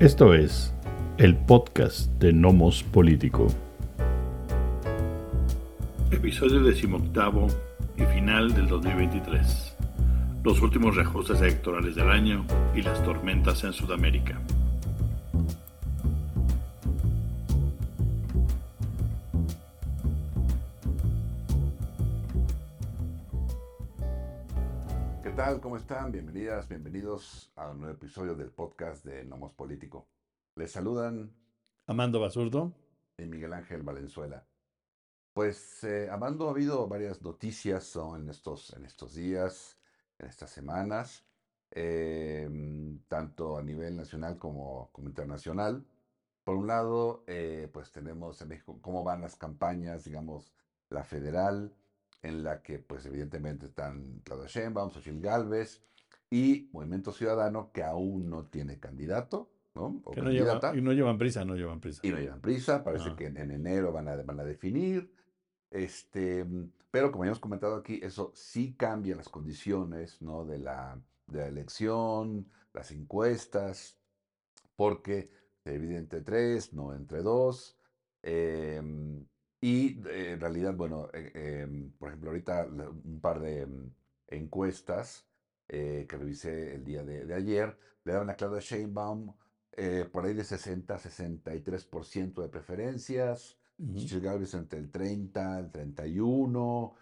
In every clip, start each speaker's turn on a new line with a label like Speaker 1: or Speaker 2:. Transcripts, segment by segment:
Speaker 1: Esto es el podcast de Nomos Político. Episodio decimoctavo y final del 2023. Los últimos reajustes electorales del año y las tormentas en Sudamérica.
Speaker 2: Están? Bienvenidas, bienvenidos a un nuevo episodio del podcast de Nomos Político. Les saludan
Speaker 1: Amando Basurdo
Speaker 2: y Miguel Ángel Valenzuela. Pues, eh, Amando, ha habido varias noticias ¿no? en, estos, en estos días, en estas semanas, em, tanto a nivel nacional como, como internacional. Por un lado, eh, pues tenemos en México cómo van las campañas, digamos, la federal, en la que, pues, evidentemente están Claudia Sheinbaum, Xochitl Galvez y Movimiento Ciudadano, que aún no tiene candidato, ¿no? O
Speaker 1: Que no y no llevan prisa, no llevan prisa.
Speaker 2: Y no llevan prisa, parece que en, en enero van a, van a definir. Este, pero como ya hemos comentado aquí, eso sí cambia las condiciones ¿no? de, la, de la elección, las encuestas, porque se divide entre tres, no entre dos. em, y eh, en realidad, bueno, eh, em, por ejemplo, ahorita un par de mm, encuestas eh, que revisé el día de, de ayer le daban a Claudia Sheinbaum eh, por ahí de 60 a 63% de preferencias. Xochitl Gálvez entre el 30, el 31,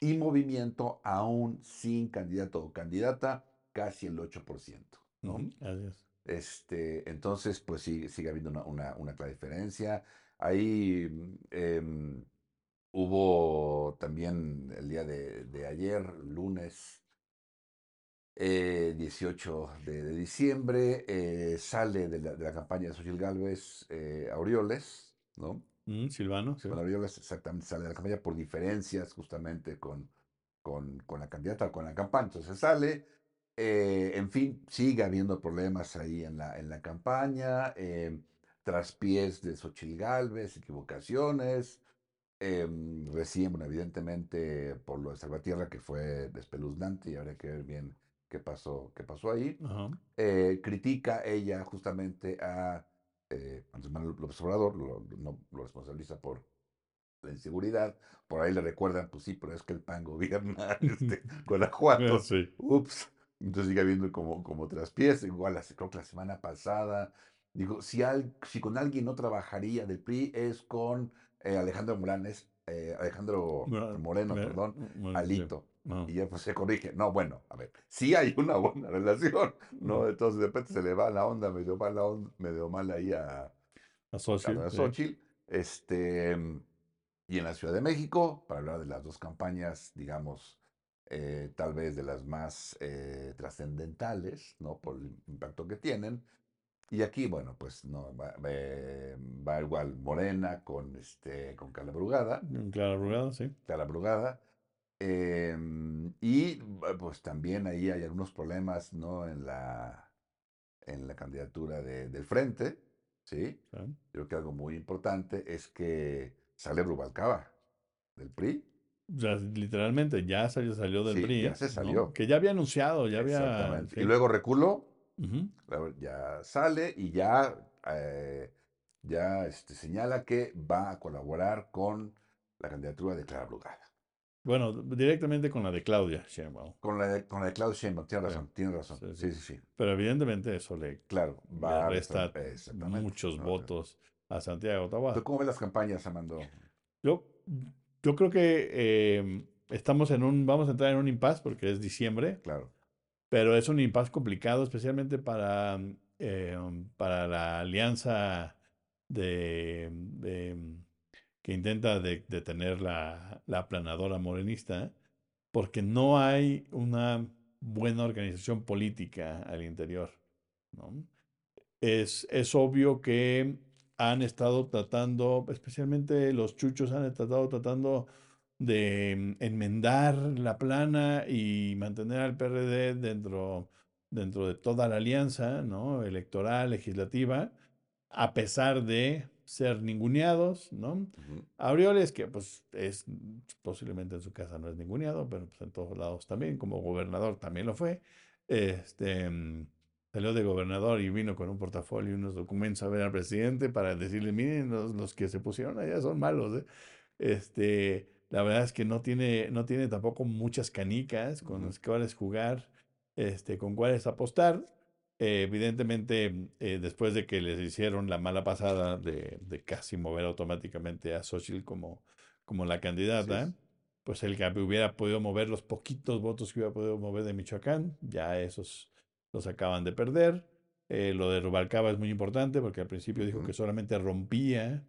Speaker 2: y Movimiento aún sin candidato o candidata, casi el 8%, ¿no?
Speaker 1: Así es.
Speaker 2: Este, entonces, pues sí, sigue habiendo una, una, una clara diferencia. Ahí mm, em, hubo también el día de, de ayer, lunes eh, 18 de, de diciembre, eh, sale de la, de la campaña de Xochitl Gálvez eh, Aureoles, ¿no?
Speaker 1: Mm, Silvano, sí.
Speaker 2: Aureoles exactamente sale de la campaña por diferencias justamente con, con, con la candidata o con la campaña. Entonces sale, eh, en fin, sigue habiendo problemas ahí en la, en la campaña, eh, traspiés de Xochitl Gálvez, equivocaciones, em, recién, bueno, evidentemente por lo de Salvatierra, que fue despeluznante y habría que ver bien qué pasó, qué pasó ahí. Eh, critica ella justamente a eh, Andrés Manuel López Obrador, lo, no, lo responsabiliza por la inseguridad. Por ahí le recuerdan, pues sí, pero es que el PAN gobierna este, Guanajuato.
Speaker 1: Sí.
Speaker 2: Ups. Entonces sigue habiendo como, como traspiés. Igual, creo que la semana pasada, digo, si, al- si con alguien no trabajaría del PRI es con eh, Alejandro Moranes, eh, Alejandro
Speaker 1: Mora-
Speaker 2: Moreno, perdón,
Speaker 1: sí.
Speaker 2: Alito. Y ya pues se corrige. No, bueno, a ver, sí hay una buena relación, ¿no? Entonces de repente se le va la onda, medio mala, on- medio mal ahí a,
Speaker 1: A
Speaker 2: a
Speaker 1: Xochitl,
Speaker 2: la
Speaker 1: sí.
Speaker 2: Xochitl. Este, y en la Ciudad de México, para hablar de las dos campañas, digamos, eh, tal vez de las más eh, trascendentales, ¿no? Por el impacto que tienen. Y aquí, bueno, pues no, va, eh, va igual Morena con, este, con Carla Brugada.
Speaker 1: Mm, Clara Brugada, sí.
Speaker 2: Clara Brugada. em, y bu- pues también ahí hay algunos problemas, ¿no? En la, en la candidatura de- del frente, ¿sí?
Speaker 1: sí.
Speaker 2: Creo que algo muy importante es que sale Brubalcaba del PRI.
Speaker 1: O sea, literalmente ya salió, salió del
Speaker 2: Sí,
Speaker 1: PRI.
Speaker 2: ya se
Speaker 1: ¿no?
Speaker 2: salió.
Speaker 1: Que ya había anunciado, ya había.
Speaker 2: Exactamente.
Speaker 1: sí.
Speaker 2: Y luego reculó, Ya sale y ya, eh, ya este, señala que va a colaborar con la candidatura de Clara Brugada.
Speaker 1: Bueno, directamente con la de Claudia Sheinbaum.
Speaker 2: Con la de, con la de Claudio Sheinbaum, tiene
Speaker 1: Sí.
Speaker 2: razón, tiene razón.
Speaker 1: Sí,
Speaker 2: Sí,
Speaker 1: sí.
Speaker 2: sí, sí.
Speaker 1: Pero evidentemente eso le,
Speaker 2: Claro,
Speaker 1: le
Speaker 2: va a
Speaker 1: resta muchos
Speaker 2: ¿no?
Speaker 1: votos a Santiago Taboada.
Speaker 2: ¿Tú cómo ves las campañas, Amando?
Speaker 1: Yo, yo creo que eh, estamos en un, vamos a entrar en un impasse porque es diciembre,
Speaker 2: Claro.
Speaker 1: Pero es un impasse complicado, especialmente para, eh, para la alianza de, de- que intenta de- detener la, la aplanadora morenista, porque no hay una buena organización política al interior. Es, es obvio que han estado tratando, especialmente los chuchos han estado tratando de enmendar la plana y mantener al PRD dentro, dentro de toda la alianza, ¿no? electoral, legislativa, a pesar de ser ninguneados, ¿no?
Speaker 2: Ujú.
Speaker 1: Aureoles, que pues es posiblemente en su casa no es ninguneado, pero pues en todos lados también, como gobernador también lo fue. Este, mm, salió de gobernador y vino con un portafolio y unos documentos a ver al presidente para decirle, miren, los, los que se pusieron allá son malos. ¿eh?". Este, la verdad es que no tiene, no tiene tampoco muchas canicas con
Speaker 2: Ujú.
Speaker 1: las cuales jugar, este, con cuáles apostar. Eh, evidentemente, eh, después de que les hicieron la mala pasada de, de casi mover automáticamente a Xochitl como, como la candidata,
Speaker 2: es.
Speaker 1: pues el que hubiera podido mover los poquitos votos que hubiera podido mover de Michoacán, ya esos los acaban de perder. Eh, lo de Rubalcaba es muy importante porque al principio dijo que solamente rompía,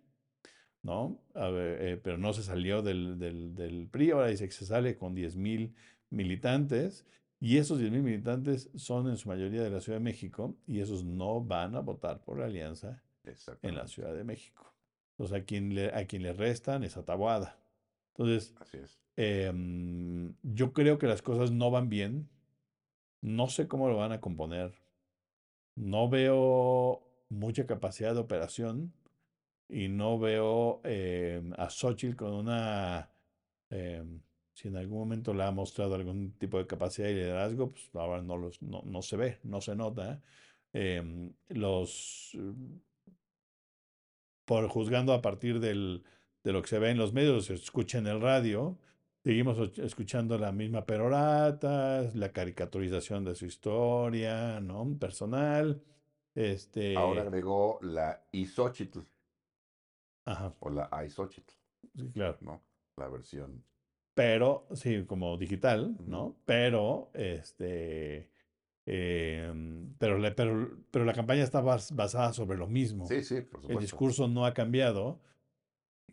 Speaker 1: ¿no? A ver, eh, pero no se salió del, del, del PRI, ahora dice que se sale con 10 mil militantes y esos 10 mil militantes son en su mayoría de la Ciudad de México y esos no van a votar por la alianza en la. Ciudad de México. Entonces, a quien le, a quien le restan es a Taboada. Entonces,
Speaker 2: Así es.
Speaker 1: em, yo creo que las cosas no van bien. No sé cómo lo van a componer. No veo mucha capacidad de operación y no veo em, a Xochitl con una, em, si en algún momento le ha mostrado algún tipo de capacidad y liderazgo, pues ahora no, los, no, no se ve, no se nota. Em, los, por juzgando a partir del, de lo que se ve en los medios, se escucha en el radio, seguimos escuchando la misma perorata, la caricaturización de su historia, ¿no? Personal,
Speaker 2: Ahora
Speaker 1: este,
Speaker 2: agregó la Isochitl
Speaker 1: ajá,
Speaker 2: o la Aisochitl,
Speaker 1: sí, claro.
Speaker 2: ¿no? La versión.
Speaker 1: Pero, sí, como digital,
Speaker 2: Ujú.
Speaker 1: ¿no? Pero, este, em, pero, le- pero, pero la campaña está bas- basada sobre lo mismo.
Speaker 2: Sí, sí, por
Speaker 1: El
Speaker 2: supuesto.
Speaker 1: discurso no ha cambiado.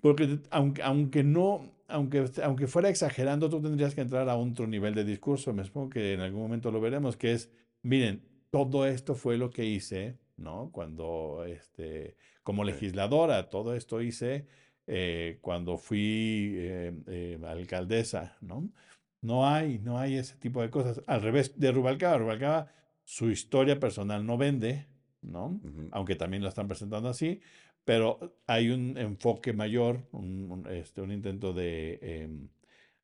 Speaker 1: Porque aunque, aunque no, aunque, aunque fuera exagerando, tú tendrías que entrar a otro nivel de discurso. Me supongo que en algún momento lo veremos, que es, miren, todo esto fue lo que hice, ¿no? Cuando, este, como legisladora, todo esto hice eh, cuando fui eh, eh, alcaldesa, ¿no? No hay, no hay ese tipo de cosas. Al revés de Rubalcaba, Rubalcaba, su historia personal no vende, ¿no? Aunque también la están presentando así, pero hay un enfoque mayor, un, un, este, un intento de eh,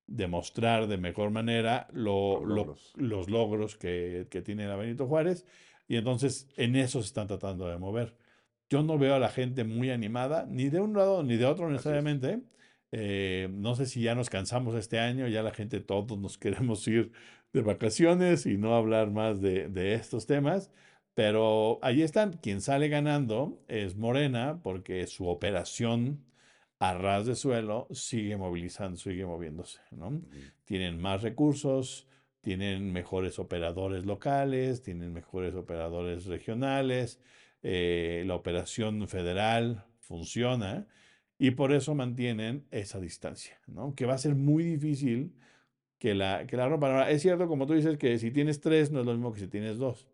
Speaker 1: demostrar de mejor manera lo,
Speaker 2: Los
Speaker 1: lo,
Speaker 2: logros.
Speaker 1: los logros que, que, tiene la Benito Juárez y entonces en eso se están tratando de mover. Yo no veo a la gente muy animada, ni de un lado ni de otro necesariamente. Eh, no sé si ya nos cansamos este año, ya la gente todos nos queremos ir de vacaciones y no hablar más de, de estos temas. Pero ahí están. Quien sale ganando es Morena porque su operación a ras de suelo sigue movilizando, sigue moviéndose, ¿no? Tienen más recursos, tienen mejores operadores locales, tienen mejores operadores regionales, eh, la operación federal funciona y por eso mantienen esa distancia, ¿no? Que va a ser muy difícil que la, que la rompan. Ahora, es cierto, como tú dices, que si tienes tres no es lo mismo que si tienes dos.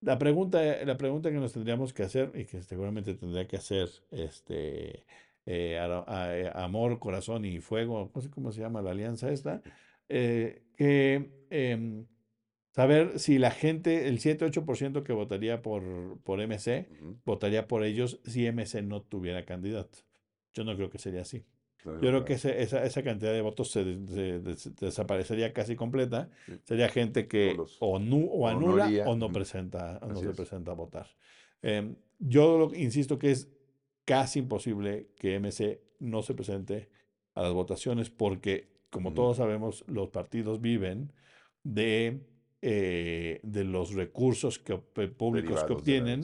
Speaker 1: La pregunta, la pregunta que nos tendríamos que hacer y que seguramente tendría que hacer este eh, eh, Amor, Corazón y Fuego, no sé cómo se llama la alianza esta, que em, saber si la gente, el 7-8% que votaría por, por MC,
Speaker 2: Ujú.
Speaker 1: votaría por ellos si MC no tuviera candidato. Yo no creo que sería así. Yo creo que ese- esa, esa cantidad de votos se, des- se des- desaparecería casi completa.
Speaker 2: Sí.
Speaker 1: Sería gente que o, nu- o anula o no presenta, no se
Speaker 2: es.
Speaker 1: presenta a votar. Em, yo lo- insisto que es casi imposible que MC no se presente a las votaciones porque, como todos sabemos, los partidos viven de, eh, de los recursos que, eh, públicos que
Speaker 2: Derivados
Speaker 1: obtienen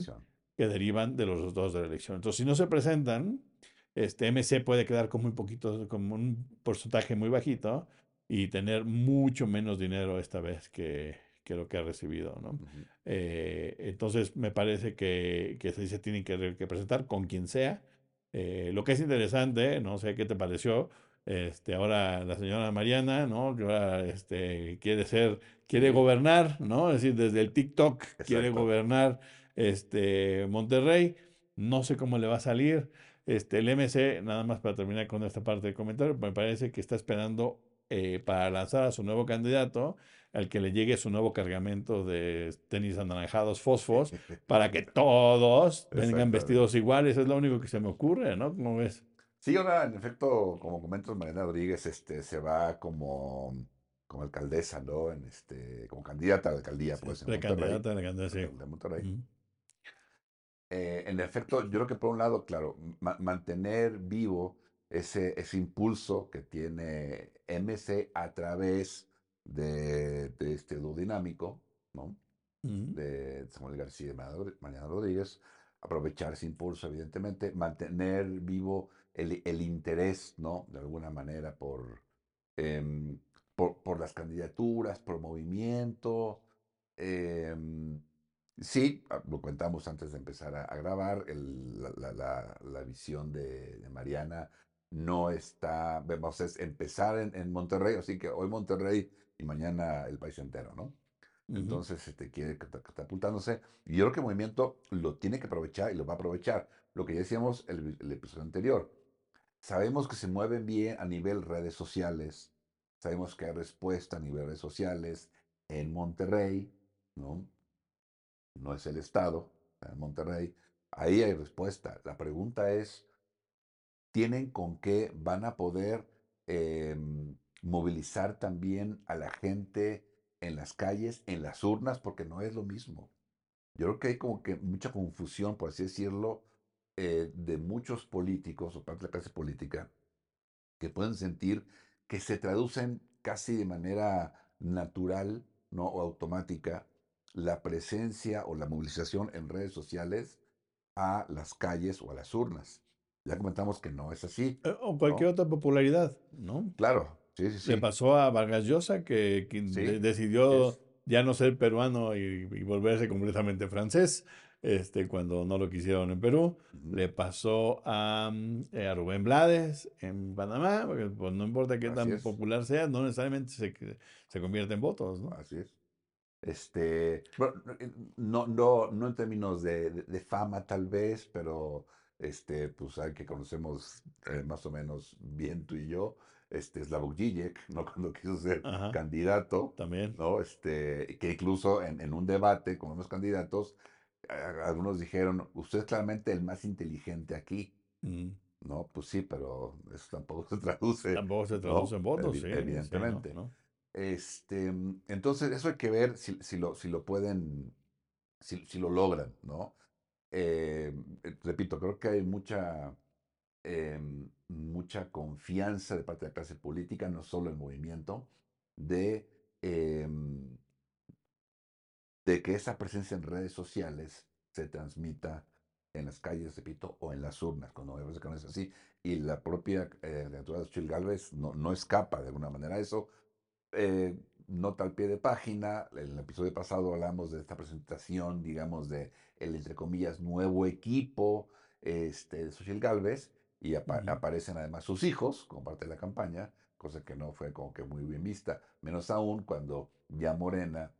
Speaker 1: que derivan de los resultados de la elección. Entonces, si no se presentan, este MC puede quedar con muy poquito, con un porcentaje muy bajito y tener mucho menos dinero esta vez que, que lo que ha recibido, ¿no? Eh, entonces, me parece que, que se tienen que, que presentar con quien sea. Eh, lo que es interesante, no sé qué te pareció, este, ahora la señora Mariana, ¿no? Que ahora este, quiere ser, quiere gobernar, ¿no? Es decir, desde el TikTok quiere gobernar este, Monterrey. No sé cómo le va a salir. Este, el MC, nada más para terminar con esta parte del comentario, me parece que está esperando eh, para lanzar a su nuevo candidato, al que le llegue su nuevo cargamento de tenis anaranjados fosfos, para que todos vengan vestidos iguales. Es lo único que se me ocurre, ¿no? ¿Cómo ves?
Speaker 2: Sí, ahora, en efecto, como comentas, Mariana Rodríguez, este, se va como como alcaldesa, ¿no? En este, como candidata a la alcaldía,
Speaker 1: Sí,
Speaker 2: pues, Monterrey,
Speaker 1: precandidata a la
Speaker 2: de
Speaker 1: sí.
Speaker 2: de Monterrey. Eh, en efecto, yo creo que por un lado, claro, ma- mantener vivo ese, ese impulso que tiene MC a través de, de este dúo dinámico, ¿no? De Samuel García y Mariana Rodríguez, aprovechar ese impulso, evidentemente, mantener vivo el, el interés, ¿no? De alguna manera por, em, por, por las candidaturas, por movimiento. em, sí, ah, lo contamos antes de empezar a, a grabar, el- la, la- la- la visión de, de Mariana no está, vemos, es empezar en, en Monterrey, así que hoy Monterrey y mañana el país entero, ¿no? Entonces, este, quiere cata- catapultándose. Y yo creo que el movimiento lo tiene que aprovechar y lo va a aprovechar. Lo que ya decíamos el, el episodio anterior. Sabemos que se mueven bien a nivel redes sociales. Sabemos que hay respuesta a nivel redes sociales en Monterrey, ¿no? No es el estado, en Monterrey. Ahí hay respuesta. La pregunta es, ¿tienen con qué van a poder em, movilizar también a la gente en las calles, en las urnas? Porque no es lo mismo. Yo creo que hay como que mucha confusión, por así decirlo, eh, de muchos políticos o parte de la clase política que pueden sentir que se traducen casi de manera natural, ¿no? O automática la presencia o la movilización en redes sociales a las calles o a las urnas. Ya comentamos que no es así,
Speaker 1: Eh, O cualquier
Speaker 2: ¿no?
Speaker 1: otra popularidad, ¿no?
Speaker 2: Claro, sí, sí,
Speaker 1: Le pasó a Vargas Llosa que,
Speaker 2: sí,
Speaker 1: decidió
Speaker 2: es.
Speaker 1: ya no ser peruano y, y volverse completamente francés, este, cuando no lo quisieron en Perú. Le pasó a, mm, eh, a Rubén Blades en Panamá, porque pues, no importa qué
Speaker 2: Así
Speaker 1: tan
Speaker 2: es,
Speaker 1: popular sea, no necesariamente se, se convierte en votos, ¿no?
Speaker 2: así es. Este, bueno, no, no, no en términos de, de- de fama tal vez, pero este, pues hay que conocemos eh, más o menos bien tú y yo, este, Slavoj Žižek, ¿no? Cuando quiso ser
Speaker 1: Ajá,
Speaker 2: candidato,
Speaker 1: también.
Speaker 2: ¿no? Este, que incluso en, en un debate con unos candidatos, algunos dijeron, usted es claramente el más inteligente aquí,
Speaker 1: Mm,
Speaker 2: ¿no? Pues sí, pero eso tampoco se traduce,
Speaker 1: Tampoco se traduce
Speaker 2: ¿no?
Speaker 1: en votos, sí, sí, no,
Speaker 2: evidentemente.
Speaker 1: no.
Speaker 2: Este, entonces, eso hay que ver si, si lo, si lo pueden, si, si lo logran, ¿no? Eh, eh, repito, creo que hay mucha, em, mucha confianza de parte de la clase política, no solo el movimiento, de, em, de que esa presencia en redes sociales se transmita en las calles, repito, o en las urnas, cuando me parece que no es así. Y la propia eh, candidatura de Xochitl Gálvez no, no escapa de alguna manera a eso, eh, nota al pie de página, en el episodio pasado hablamos de esta presentación, digamos, de el, entre comillas, nuevo equipo este, de Xochitl Gálvez, y apa- aparecen además sus hijos como parte de la campaña, cosa que no fue como que muy bien vista, menos aún cuando ya Morena,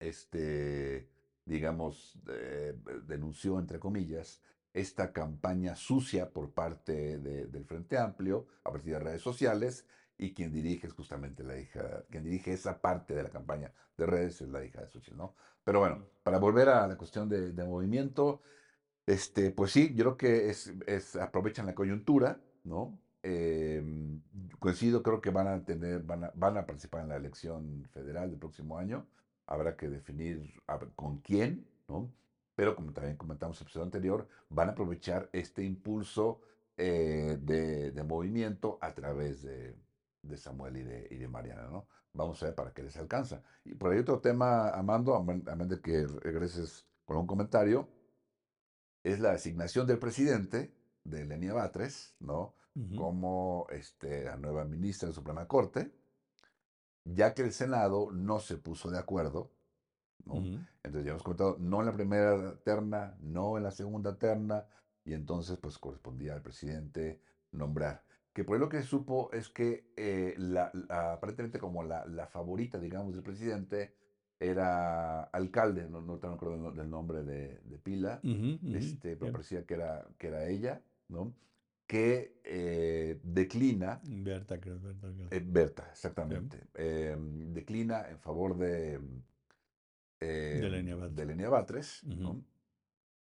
Speaker 2: este, digamos, eh, denunció, entre comillas, esta campaña sucia por parte de- del Frente Amplio a partir de redes sociales y quien dirige es justamente la hija, quien dirige esa parte de la campaña de redes es la hija de Xochitl, ¿no? Pero bueno, para volver a la cuestión de, de movimiento, este, pues sí, yo creo que es, es- aprovechan la coyuntura, ¿no? Em, coincido, creo que van a tener, van a, van a participar en la elección federal del próximo año. Habrá que definir con quién, ¿no? Pero como también comentamos en el episodio anterior, van a aprovechar este impulso eh, de, de movimiento a través de, de Samuel y de, y de Mariana, ¿no? Vamos a ver para qué les alcanza. Y por ahí otro tema, Amando, a men- a menos de que regreses con un comentario es la asignación del presidente, de Lenia Batres, ¿no? Como este, la nueva ministra de Suprema Corte, ya que el Senado no se puso de acuerdo, ¿no?
Speaker 1: ujú.
Speaker 2: Entonces ya hemos comentado, no en la primera terna, no en la segunda terna, y entonces pues correspondía al presidente nombrar. Que por ahí lo que supo es que eh, la, la- aparentemente como la, la favorita, digamos, del presidente era alcalde, no, no te acuerdo del no- nombre de, de pila,
Speaker 1: Ujú, ujú,
Speaker 2: este, pero parecía que era, que era ella, ¿no? Que eh, declina,
Speaker 1: Berta, creo, Berta, creo.
Speaker 2: eh, Berta, exactamente, em, declina en favor de,
Speaker 1: de Lenia
Speaker 2: em,
Speaker 1: Batres.
Speaker 2: de Lenia Batres,
Speaker 1: Ujú,
Speaker 2: ¿no?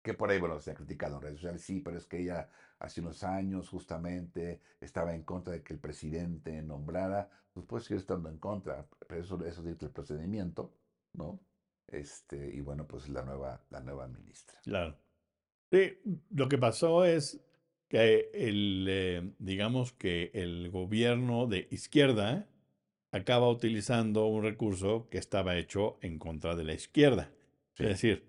Speaker 2: Que por ahí, bueno, se ha criticado en redes sociales, sí, pero es que ella hace unos años justamente estaba en contra de que el presidente nombrara, pues puede seguir estando en contra, pero eso, eso dice el procedimiento, ¿no? Este, y bueno, pues la nueva, la nueva ministra.
Speaker 1: Claro. Sí, lo que pasó es que el, eh, digamos que el gobierno de izquierda acaba utilizando un recurso que estaba hecho en contra de la izquierda.
Speaker 2: Sí.
Speaker 1: Es decir,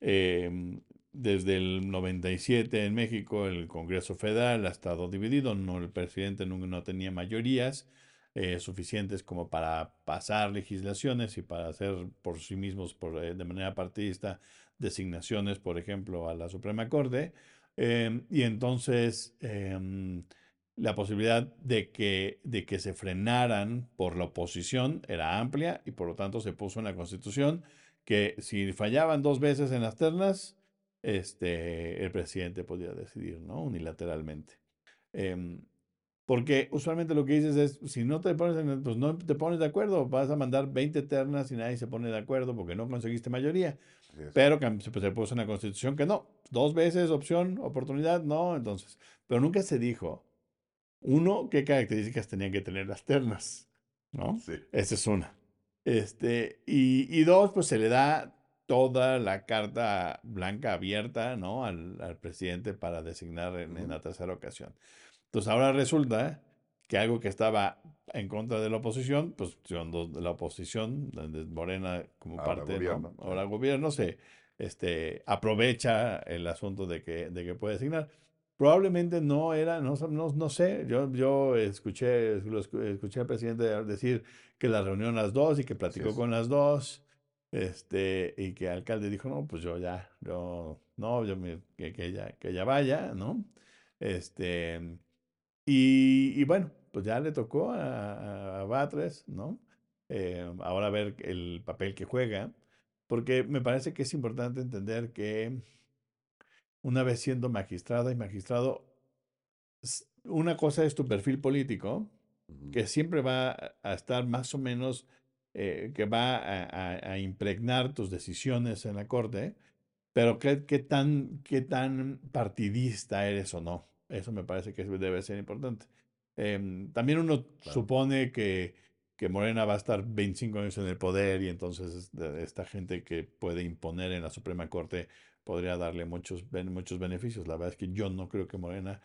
Speaker 1: em, desde el 97 en México el Congreso Federal ha estado dividido, no, el presidente no, no tenía mayorías eh, suficientes como para pasar legislaciones y para hacer por sí mismos por, eh, de manera partidista designaciones, por ejemplo, a la Suprema Corte. Em, y entonces em, la posibilidad de que, de que se frenaran por la oposición era amplia y por lo tanto se puso en la Constitución que si fallaban dos veces en las ternas, este, el presidente podía decidir, ¿no? Unilateralmente. Em, porque usualmente lo que dices es, si no te pones, en- pues no te pones de acuerdo, vas a mandar 20 ternas y nadie se pone de acuerdo porque no conseguiste mayoría.
Speaker 2: Es.
Speaker 1: Pero pues, se puso en la Constitución que no, dos veces opción, oportunidad, no, entonces. Pero nunca se dijo, uno, qué características tenían que tener las ternas, ¿no?
Speaker 2: Sí.
Speaker 1: Esa es una. Este, y, y dos, pues se le da toda la carta blanca abierta, ¿no? Al, al presidente para designar en, en
Speaker 2: Ujú.
Speaker 1: la tercera ocasión. Entonces ahora resulta que algo que estaba en contra de la oposición, pues cuando la oposición, Morena como
Speaker 2: Ahora
Speaker 1: parte, ¿no?
Speaker 2: gobierno, sí.
Speaker 1: ahora gobierno, se este, aprovecha el asunto de que, de que puede designar. Probablemente no era, no, no, no sé, yo, yo escuché, lo escu- escuché al presidente decir que la reunión las dos y que platicó
Speaker 2: es.
Speaker 1: con las dos, este, y que el alcalde dijo, no, pues yo ya, yo, no, yo me- que, que ella, que ella vaya, ¿no? Este, y, y bueno, pues ya le tocó a, a Batres, ¿no? Eh, ahora ver el papel que juega, porque me parece que es importante entender que una vez siendo magistrada y magistrado, una cosa es tu perfil político, que siempre va a- a estar más o menos, eh, que va a, a- a impregnar tus decisiones en la corte, pero qué, qué tan, qué tan partidista eres o no. Eso me parece que debe ser importante. Em, también uno
Speaker 2: Claro.
Speaker 1: supone que, que Morena va a estar 25 años en el poder y entonces esta gente que puede imponer en la Suprema Corte podría darle muchos, muchos beneficios. La verdad es que yo no creo que Morena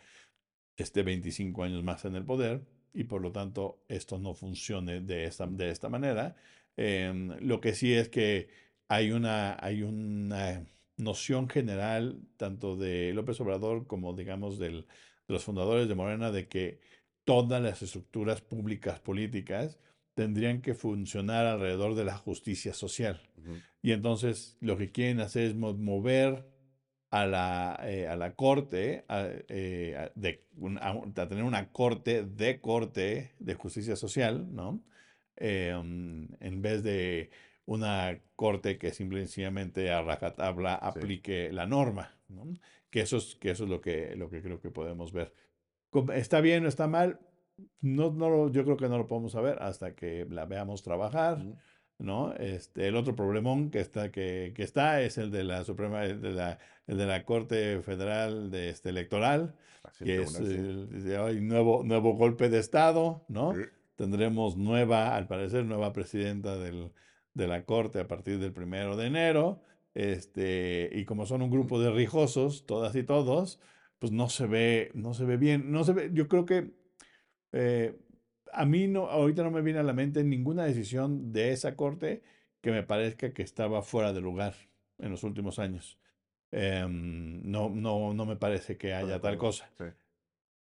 Speaker 1: esté 25 años más en el poder y por lo tanto esto no funcione de esta, de esta manera. Em, lo que sí es que hay una, hay una noción general tanto de López Obrador como digamos del, de los fundadores de Morena de que todas las estructuras públicas políticas tendrían que funcionar alrededor de la justicia social. Y entonces lo que quieren hacer es mo- mover a la, eh, a la corte, a, eh, a- de, un- a, un- a tener una corte de corte de justicia social, ¿no? Eh, um, en vez de una corte que simple y sencillamente a rajatabla aplique la norma, ¿no? Que eso es, que eso es lo, que, lo que creo que podemos ver. ¿Está bien o está mal? No, no yo creo que no lo podemos saber hasta que la veamos trabajar. ¿no? Este, el otro problemón que está, que, que está es el de la Suprema, el de la, el de la Corte Federal de, este, Electoral,
Speaker 2: Así
Speaker 1: que
Speaker 2: el
Speaker 1: es
Speaker 2: sí.
Speaker 1: el- hoy nuevo, nuevo golpe de Estado, ¿no?
Speaker 2: Sí.
Speaker 1: Tendremos nueva, al parecer, nueva presidenta del, de la Corte a partir del primero de enero. Este, y como son un grupo de rijosos, todas y todos, pues no se ve, no se ve bien. No se ve, yo creo que eh, a mí no, ahorita no me viene a la mente ninguna decisión de esa corte que me parezca que estaba fuera de lugar en los últimos años. Em, no, no, no me parece que haya tal cosa.
Speaker 2: sí.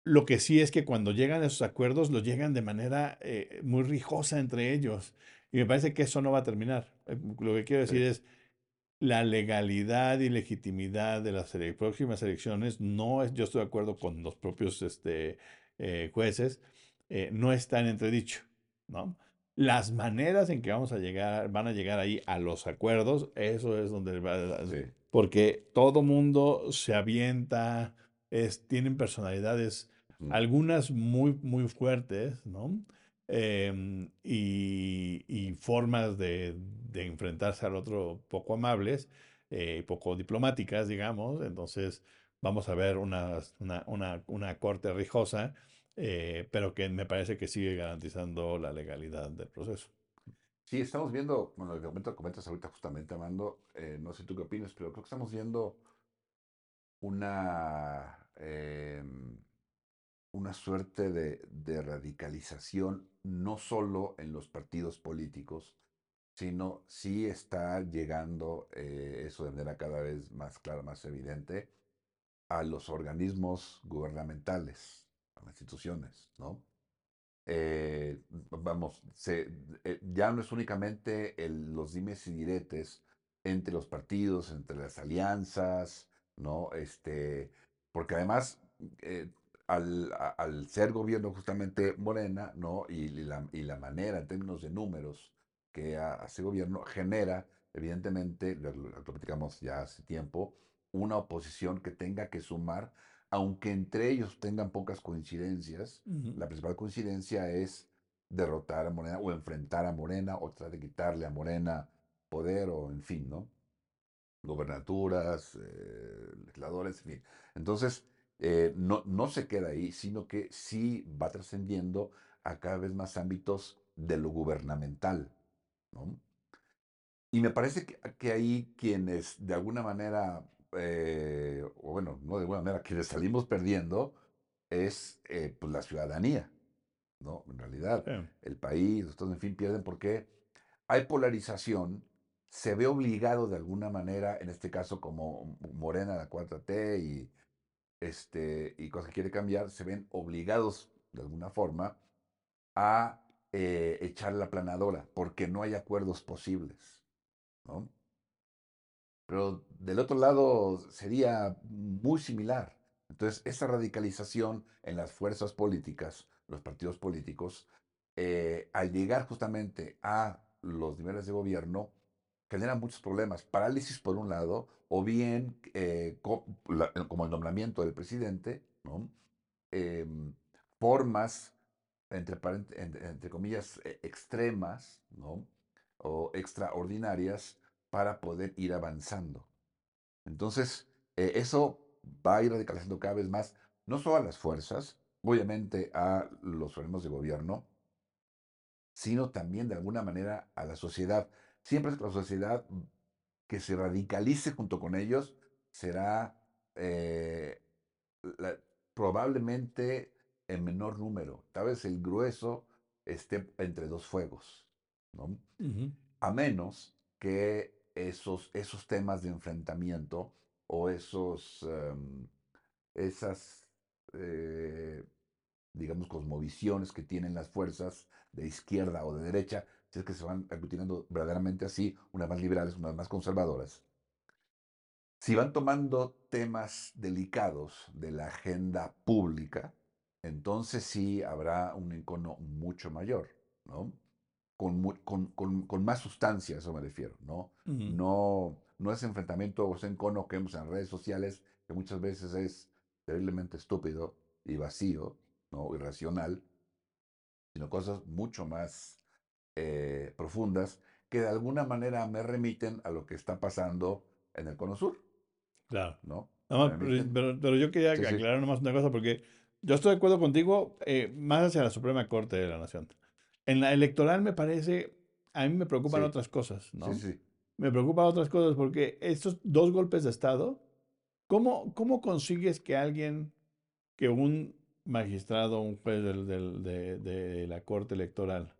Speaker 1: Lo que sí es que cuando llegan a esos acuerdos, los llegan de manera eh, muy rijosa entre ellos. Y me parece que eso no va a terminar. Eh, Lo que quiero
Speaker 2: Sí.
Speaker 1: decir es, la legalidad y legitimidad de las ele- próximas elecciones no es, yo estoy de acuerdo con los propios este, eh, jueces, eh, no está en entredicho, ¿no? Las maneras en que vamos a llegar, van a llegar ahí a los acuerdos, eso es donde va,
Speaker 2: Sí.
Speaker 1: porque todo mundo se avienta, es, tienen personalidades, algunas muy, muy fuertes, ¿no? Em, y, formas de, enfrentarse al otro poco amables. eh, poco diplomáticas, digamos. Entonces, vamos a ver una, una, una, una corte rijosa, eh, pero que me parece que sigue garantizando la legalidad del proceso.
Speaker 2: Sí, estamos viendo, bueno, el momento comentas ahorita justamente, Amando, eh, no sé tú qué opinas, pero creo que estamos viendo una, em, una suerte de, radicalización, no solo en los partidos políticos, sino sí está llegando eh, eso de manera cada vez más clara, más evidente, a los organismos gubernamentales, a las instituciones, ¿no? Eh, vamos, eh, ya no es únicamente los dimes y diretes entre los partidos, entre las alianzas, ¿no? Este, porque además, eh, al, a- al ser gobierno justamente Morena, ¿no? Y, la, y la manera en términos de números que ha- hace gobierno genera, evidentemente, lo, lo- platicamos ya hace tiempo, una oposición que tenga que sumar, aunque entre ellos tengan pocas coincidencias, la principal coincidencia es derrotar a Morena o enfrentar a Morena o tratar de quitarle a Morena poder o en fin, ¿no? Gobernaturas, eh, legisladores, en fin. Entonces, eh, no, no se queda ahí, sino que sí va trascendiendo a cada vez más ámbitos de lo gubernamental, ¿no? Y me parece que, que ahí quienes de alguna manera, eh, o bueno, no de alguna manera, quienes salimos perdiendo es eh, pues la ciudadanía, ¿no? En realidad,
Speaker 1: sí,
Speaker 2: el país, todos, en fin, pierden porque hay polarización, se ve obligado de alguna manera, en este caso como Morena, la 4T y, este, y cosas que quiere cambiar, se ven obligados de alguna forma a eh, echar la planadora porque no hay acuerdos posibles, ¿no? Pero del otro lado sería muy similar. Entonces, esa radicalización en las fuerzas políticas, los partidos políticos, eh, al llegar justamente a los niveles de gobierno, genera muchos problemas. Parálisis por un lado, o bien eh, como el nombramiento del presidente. Em, formas, entre, entre comillas, eh, extremas, ¿no? O extraordinarias para poder ir avanzando. Entonces, eh, eso va a ir radicalizando cada vez más, no solo a las fuerzas, obviamente a los organismos de gobierno, sino también de alguna manera a la sociedad. Siempre la sociedad que se radicalice junto con ellos será eh, la- probablemente en menor número. Tal vez el grueso esté entre dos fuegos, A menos que esos, esos temas de enfrentamiento o esos, em, esas, eh, digamos, cosmovisiones que tienen las fuerzas de izquierda o de derecha, si es que se van aglutinando verdaderamente así, unas más liberales, unas más conservadoras, si van tomando temas delicados de la agenda pública, entonces sí habrá un encono mucho mayor, ¿no? Con, con, con- con más sustancia, a eso me refiero, ¿no?
Speaker 1: ujú,
Speaker 2: No, no ese enfrentamiento o ese encono que vemos en redes sociales, que muchas veces es terriblemente estúpido y vacío, ¿no? Irracional, sino cosas mucho más eh, profundas que de alguna manera me remiten a lo que está pasando en el Cono Sur,
Speaker 1: claro.
Speaker 2: ¿no?
Speaker 1: Pero, yo quería
Speaker 2: Sí, sí,
Speaker 1: aclarar nomás una cosa, porque yo estoy de acuerdo contigo, eh, más hacia la Suprema Corte de la Nación. En la electoral me parece, a mí me preocupan
Speaker 2: sí,
Speaker 1: otras cosas,
Speaker 2: sí,
Speaker 1: ¿no?
Speaker 2: sí,
Speaker 1: Me preocupan otras cosas porque estos dos golpes de Estado, ¿cómo, cómo consigues que alguien, que un magistrado, un juez del- del- de, de la Corte Electoral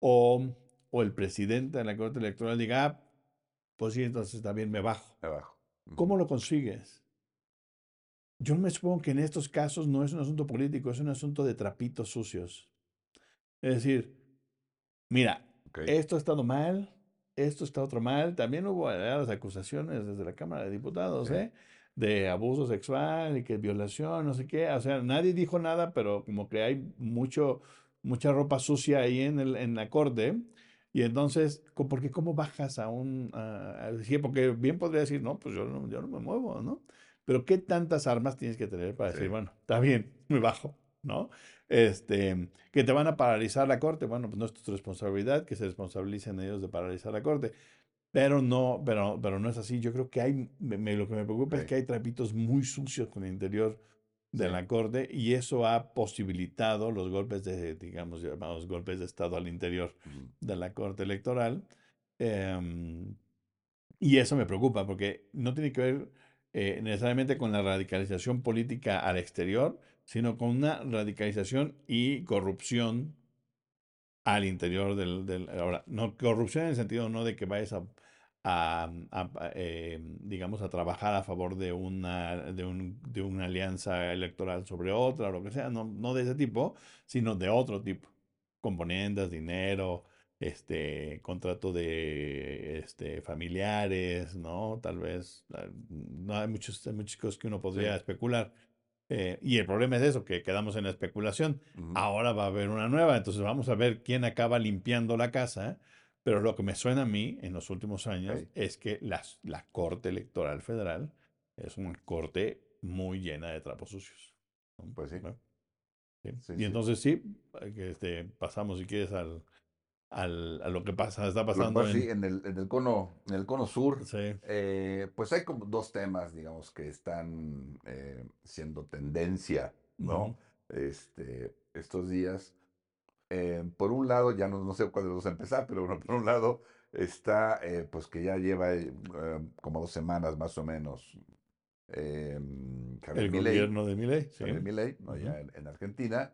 Speaker 1: o, o el presidente de la Corte Electoral diga, ah, pues sí, entonces también me bajo?
Speaker 2: abajo. Ujú.
Speaker 1: ¿Cómo lo consigues? Yo me supongo que en estos casos no es un asunto político, es un asunto de trapitos sucios. Es decir, mira, esto ha estado mal, esto está otro mal. También hubo las acusaciones desde la Cámara de Diputados, ¿eh? De abuso sexual y que violación, no sé qué. O sea, nadie dijo nada, pero como que hay mucho, mucha ropa sucia ahí en el, en la corte. Y entonces, co- ¿por qué cómo bajas a un... a- a decir? porque bien podría decir, no, pues yo no, yo no me muevo, ¿no? Pero ¿qué tantas armas tienes que tener para decir,
Speaker 2: sí,
Speaker 1: bueno, está bien, me bajo, ¿no? Este, que te van a paralizar la corte. Bueno, pues no es tu responsabilidad, que se responsabilicen ellos de paralizar la corte. Pero no, pero, pero no es así. Yo creo que hay, me- lo que me preocupa es que hay trapitos muy sucios con el interior de la Corte y eso ha posibilitado los golpes de, digamos, llamados golpes de Estado al interior
Speaker 2: Ujú.
Speaker 1: de la Corte Electoral. Em, y eso me preocupa porque no tiene que ver eh, necesariamente con la radicalización política al exterior, sino con una radicalización y corrupción al interior del, del- ahora, no corrupción en el sentido no de que vayas a, a- eh, digamos, a trabajar a favor de una, de un- de una alianza electoral sobre otra o lo que sea, no, no de ese tipo, sino de otro tipo, componendas, dinero, este, contrato de, este, familiares, ¿no? Tal vez, ah, no hay muchos, hay muchas cosas que uno podría
Speaker 2: Sí.
Speaker 1: especular. Eh, y el problema es eso, que quedamos en la especulación. Ahora va a haber una nueva, entonces vamos a ver quién acaba limpiando la casa. Pero lo que me suena a mí en los últimos años es que las- la Corte Electoral Federal es una corte muy llena de trapos sucios. ¿no?
Speaker 2: Pues sí.
Speaker 1: ¿no? Sí.
Speaker 2: Sí,
Speaker 1: Y entonces sí, eh, este, pasamos si quieres al, al- a lo que pasa, está
Speaker 2: que
Speaker 1: pasando
Speaker 2: pasa, sí,
Speaker 1: en...
Speaker 2: en el, en el cono, en el cono sur,
Speaker 1: Sí.
Speaker 2: eh, pues hay como dos temas, digamos, que están eh, siendo tendencia, ¿no? Este, estos días. Eh, por un lado, ya no, no sé cuándo vamos a empezar, pero bueno, por un lado está, eh, pues que ya lleva como dos semanas más o menos,
Speaker 1: El gobierno de Milei, sí.
Speaker 2: En Argentina.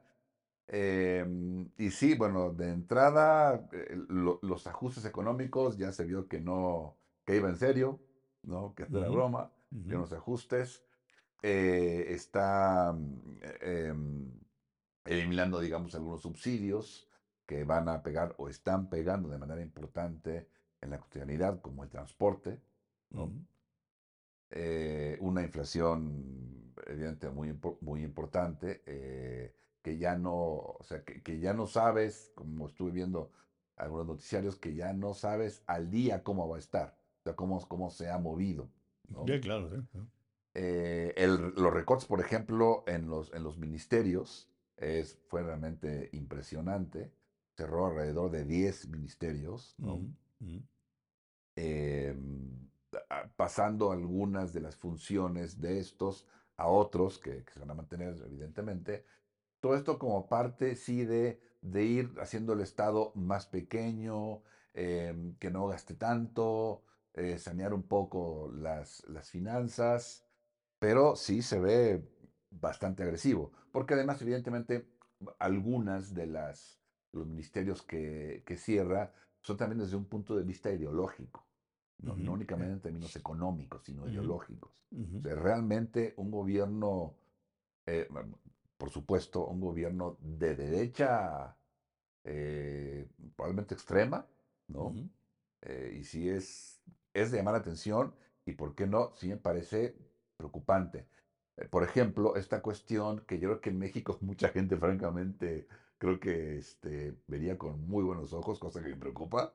Speaker 2: Em, y sí, bueno, de entrada, eh, lo- los ajustes económicos ya se vio que no, que iba en serio, ¿no? Que era
Speaker 1: Ujú,
Speaker 2: broma, que
Speaker 1: ujú,
Speaker 2: unos ajustes. Eh, está mm, eh, em, eliminando, digamos, algunos subsidios que van a pegar o están pegando de manera importante en la cotidianidad, como el transporte, una inflación evidente muy, muy importante, que ya no, o sea, que, que ya no sabes, como estuve viendo algunos noticiarios, que ya no sabes al día cómo va a estar, o sea, cómo, cómo se ha movido, ¿no?
Speaker 1: Ya, claro, sí. sí.
Speaker 2: Eh, el- los recortes, por ejemplo, en los, en los ministerios, es, fue realmente impresionante. Cerró alrededor de 10 ministerios, ¿no? Eh, a- pasando algunas de las funciones de estos a otros que, que se van a mantener, evidentemente. Todo esto como parte, sí, de, de ir haciendo el Estado más pequeño, em, que no gaste tanto, eh, sanear un poco las, las finanzas, pero sí se ve bastante agresivo, porque además, evidentemente, algunas de las los ministerios que, que cierra son también desde un punto de vista ideológico, no, no
Speaker 1: Ujú,
Speaker 2: únicamente en términos económicos, sino ideológicos. O sea, realmente un gobierno, eh, por supuesto, un gobierno de derecha eh, probablemente extrema, ¿no? Eh, y sí es, es de llamar la atención y, ¿por qué no? Sí me parece preocupante. Eh, por ejemplo, esta cuestión que yo creo que en México mucha gente, francamente, creo que este, vería con muy buenos ojos, cosa que me preocupa,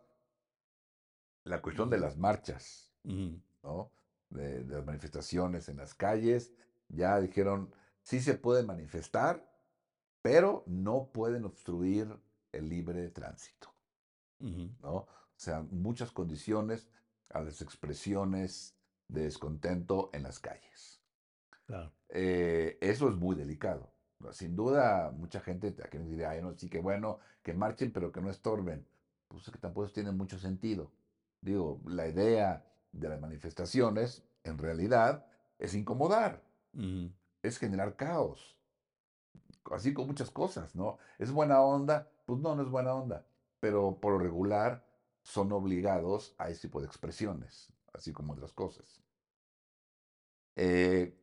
Speaker 2: la cuestión de las marchas, ¿no? De, de las manifestaciones en las calles. Ya dijeron, sí se puede manifestar, pero no pueden obstruir el libre tránsito.
Speaker 1: ujú.
Speaker 2: ¿no? O sea, muchas condiciones a las expresiones de descontento en las calles.
Speaker 1: Claro.
Speaker 2: Eh, eso es muy delicado. Sin duda, mucha gente aquí nos diría, ay, no, sí que bueno, que marchen, pero que no estorben. Pues es que tampoco tiene mucho sentido. Digo, la idea de las manifestaciones, en realidad, es incomodar,
Speaker 1: Ujú,
Speaker 2: es generar caos así con muchas cosas, ¿no? ¿Es buena onda? Pues no, no es buena onda. Pero por lo regular son obligados a ese tipo de expresiones, así como otras cosas. Eh,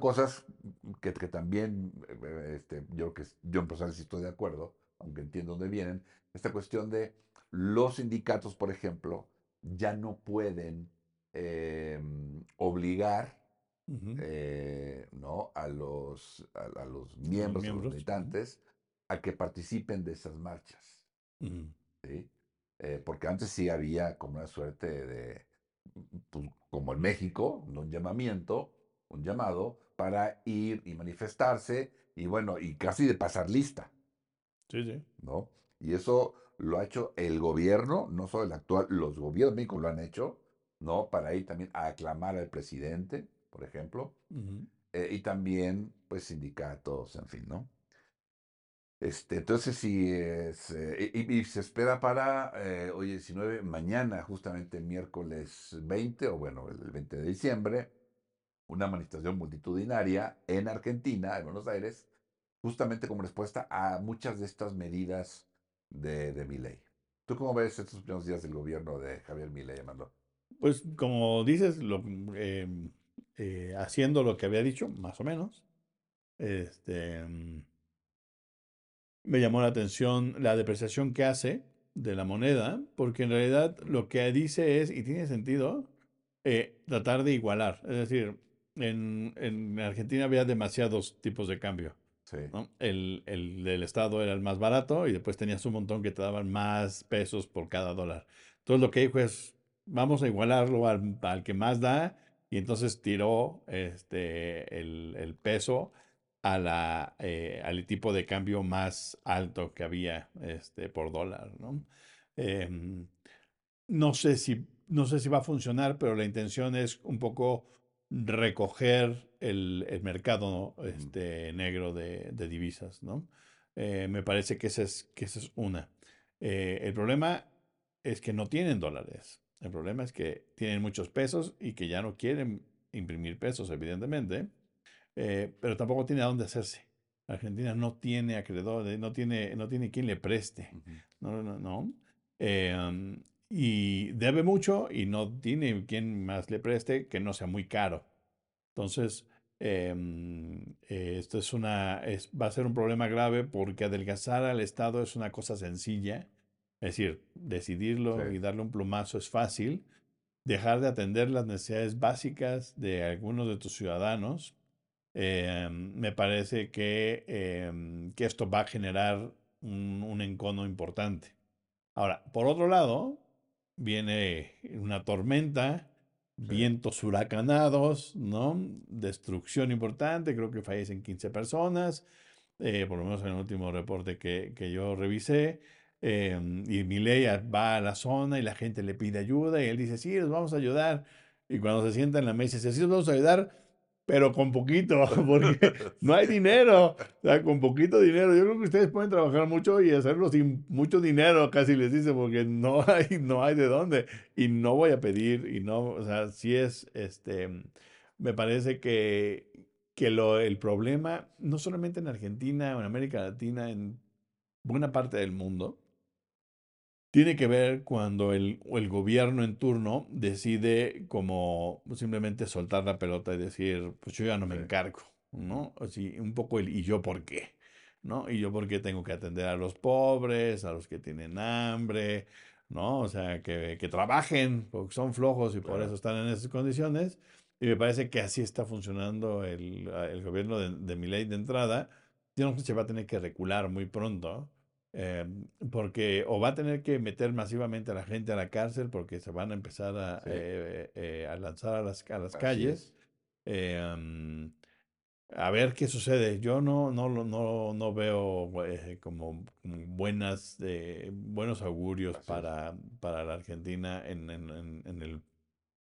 Speaker 2: cosas que, también, eh, este, yo que yo en estoy de acuerdo, aunque entiendo dónde vienen, esta cuestión de los sindicatos, por ejemplo, ya no pueden eh, obligar eh, ¿no? a, los, a, a los miembros, a los militantes, a que participen de esas marchas. ¿sí? Eh, porque antes sí había como una suerte de, pues, como en México, un llamamiento, un llamado para ir y manifestarse y bueno, y casi de pasar lista,
Speaker 1: Sí, sí.
Speaker 2: ¿no? Y eso lo ha hecho el gobierno, no solo el actual, los gobiernos de México lo han hecho, ¿no? Para ir también a aclamar al presidente, por ejemplo, eh, y también, pues, sindicatos, en fin, ¿no? Este, entonces, sí, es, eh, y, se espera para eh, hoy 19, mañana, justamente miércoles 20, o bueno, el 20 de diciembre, una manifestación multitudinaria en Argentina, en Buenos Aires, justamente como respuesta a muchas de estas medidas de, de Milei. ¿Tú cómo ves estos primeros días del gobierno de Javier Milei, Armando?
Speaker 1: Pues como dices, lo, em, eh, haciendo lo que había dicho, más o menos, este, mm, me llamó la atención la depreciación que hace de la moneda, porque en realidad lo que dice es, y tiene sentido, eh, tratar de igualar. Es decir, en, en Argentina había demasiados tipos de cambio.
Speaker 2: Sí,
Speaker 1: ¿no? El, el del Estado era el más barato y después tenías un montón que te daban más pesos por cada dólar. Entonces lo que dijo es, vamos a igualarlo al, al que más da y entonces tiró este, el, el peso a la, eh, al tipo de cambio más alto que había este, por dólar, ¿no? Em, no sé si, no sé si va a funcionar, pero la intención es un poco recoger el, el mercado este, negro de, de divisas, ¿no? Eh, me parece que esa es, que esa es una. Eh, el problema es que no tienen dólares. El problema es que tienen muchos pesos y que ya no quieren imprimir pesos, evidentemente, eh, pero tampoco tiene a dónde hacerse. Argentina no tiene acreedores, no tiene, no tiene quien le preste. No, no, no. Eh, um, y debe mucho y no tiene quien más le preste que no sea muy caro. Entonces, em, eh, esto es una, es, va a ser un problema grave porque adelgazar al Estado es una cosa sencilla. Es decir,
Speaker 2: sí,
Speaker 1: decidirlo y darle un plumazo es fácil. Dejar de atender las necesidades básicas de algunos de tus ciudadanos, em, me parece que, em, que esto va a generar un, un encono importante. Ahora, por otro lado, viene una tormenta,
Speaker 2: sí,
Speaker 1: vientos huracanados, ¿no? Destrucción importante, creo que fallecen 15 personas, eh, por lo menos en el último reporte que, que yo revisé. Eh, y Milei va a la zona y la gente le pide ayuda y él dice, sí, los vamos a ayudar. Y cuando se sienta en la mesa dice, sí, los vamos a ayudar, pero con poquito, porque no hay dinero. O sea, con poquito dinero. Yo creo que ustedes pueden trabajar mucho y hacerlo sin mucho dinero, casi les dice, porque no hay, no hay de dónde. Y no voy a pedir, y no, o sea, sí es, este, me parece que, que lo, el problema, no solamente en Argentina o en América Latina, en buena parte del mundo, tiene que ver cuando el, el gobierno en turno decide como simplemente soltar la pelota y decir, pues yo ya no me encargo, ¿no? Así, un poco el ¿y yo por qué? ¿No? ¿Y yo por qué tengo que atender a los pobres, a los que tienen hambre, ¿no? O sea, que, que trabajen porque son flojos y por eso están en esas condiciones. Y me parece que así está funcionando el, el gobierno de, de Milei de entrada. Yo no se va a tener que recular muy pronto eh, porque o va a tener que meter masivamente a la gente a la cárcel porque se van a empezar a,
Speaker 2: sí,
Speaker 1: eh, eh, a lanzar a las, a las calles.
Speaker 2: es.
Speaker 1: um, a ver qué sucede. Yo no, no, no, no veo eh, como buenas, eh, buenos augurios
Speaker 2: Así es.
Speaker 1: para, para la Argentina en, en, en, en el,